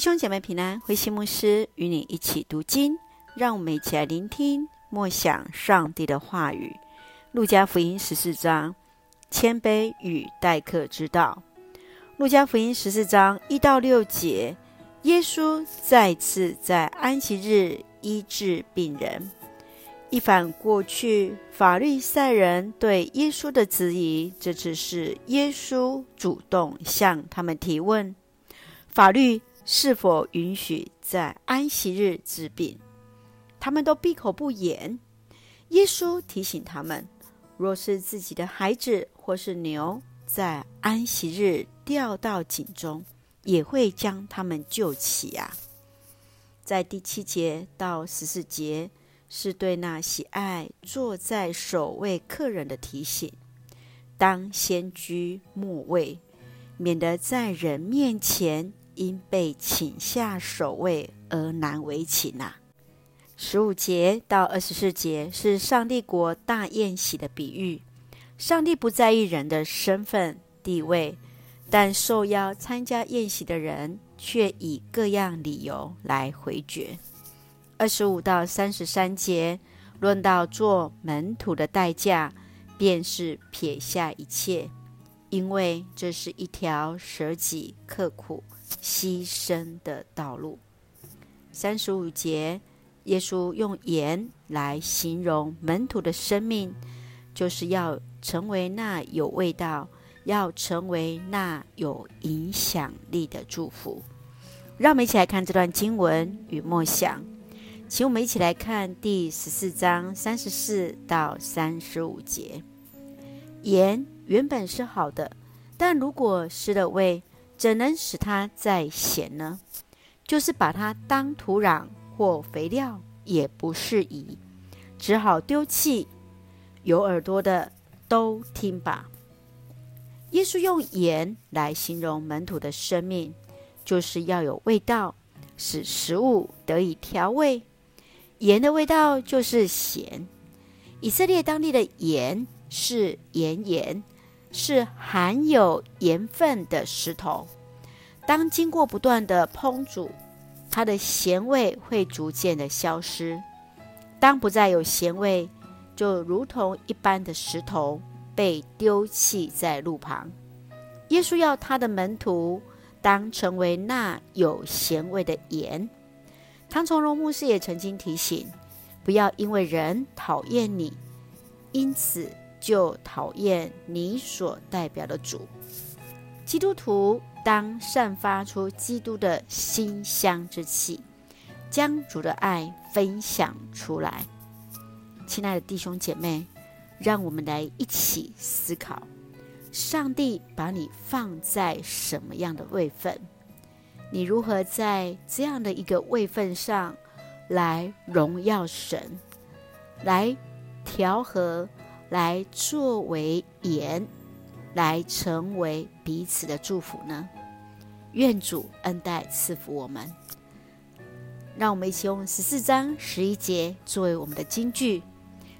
兄姐妹平安，慧馨牧师与你一起读经，让我们一起来聆听默想上帝的话语。路加福音十四章，谦卑与待客之道。路加福音十四章一到六节，耶稣再次在安息日医治病人。一反过去法律赛人对耶稣的质疑，这次是耶稣主动向他们提问：法律。是否允许在安息日治病？他们都闭口不言。耶稣提醒他们：若是自己的孩子或是牛在安息日掉到井中，也会将他们救起啊。在第七节到十四节，是对那喜爱坐在首位客人的提醒，当先居末位，免得在人面前。因被请下首位而难为情呐。十五节到二十四节是上帝国大宴席的比喻。上帝不在意人的身份地位，但受邀参加宴席的人却以各样理由来回绝。二十五到三十三节论到做门徒的代价，便是撇下一切，因为这是一条舍己刻苦。牺牲的道路。三十五节，耶稣用盐来形容门徒的生命，就是要成为那有味道、要成为那有影响力的祝福。让我们一起来看这段经文与默想。请我们一起来看第十四章三十四到三十五节。盐原本是好的，但如果失了味，怎能使它再咸呢？就是把它当土壤或肥料也不适宜，只好丢弃。有耳朵的都听吧。耶稣用盐来形容门徒的生命，就是要有味道，使食物得以调味。盐的味道就是咸。以色列当地的盐是盐盐。是含有盐分的石头，当经过不断的烹煮，它的咸味会逐渐的消失。当不再有咸味，就如同一般的石头被丢弃在路旁。耶稣要他的门徒当成为那有咸味的盐。唐从容牧师也曾经提醒：不要因为人讨厌你，因此。就讨厌你所代表的主。基督徒当散发出基督的馨香之气，将主的爱分享出来。亲爱的弟兄姐妹，让我们来一起思考：上帝把你放在什么样的位分？你如何在这样的一个位分上来荣耀神，来调和？来作为盐，来成为彼此的祝福呢？愿主恩待赐福我们。让我们一起用十四章十一节作为我们的金句：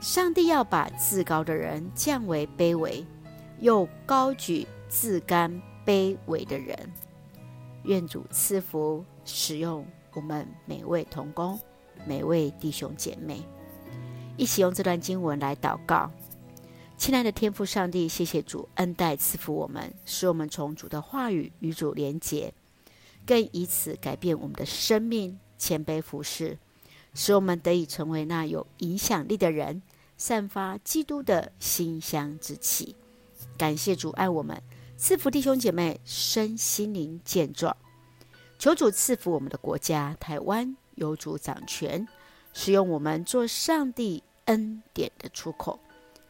上帝要把自高的人降为卑微，又高举自甘卑微的人。愿主赐福使用我们每位同工、每位弟兄姐妹，一起用这段经文来祷告。亲爱的天父上帝，谢谢主恩待赐福我们，使我们从主的话语与主连结，更以此改变我们的生命，谦卑服侍，使我们得以成为那有影响力的人，散发基督的馨香之气。感谢主爱我们，赐福弟兄姐妹身心灵健壮。求主赐福我们的国家台湾，有主掌权，使用我们做上帝恩典的出口。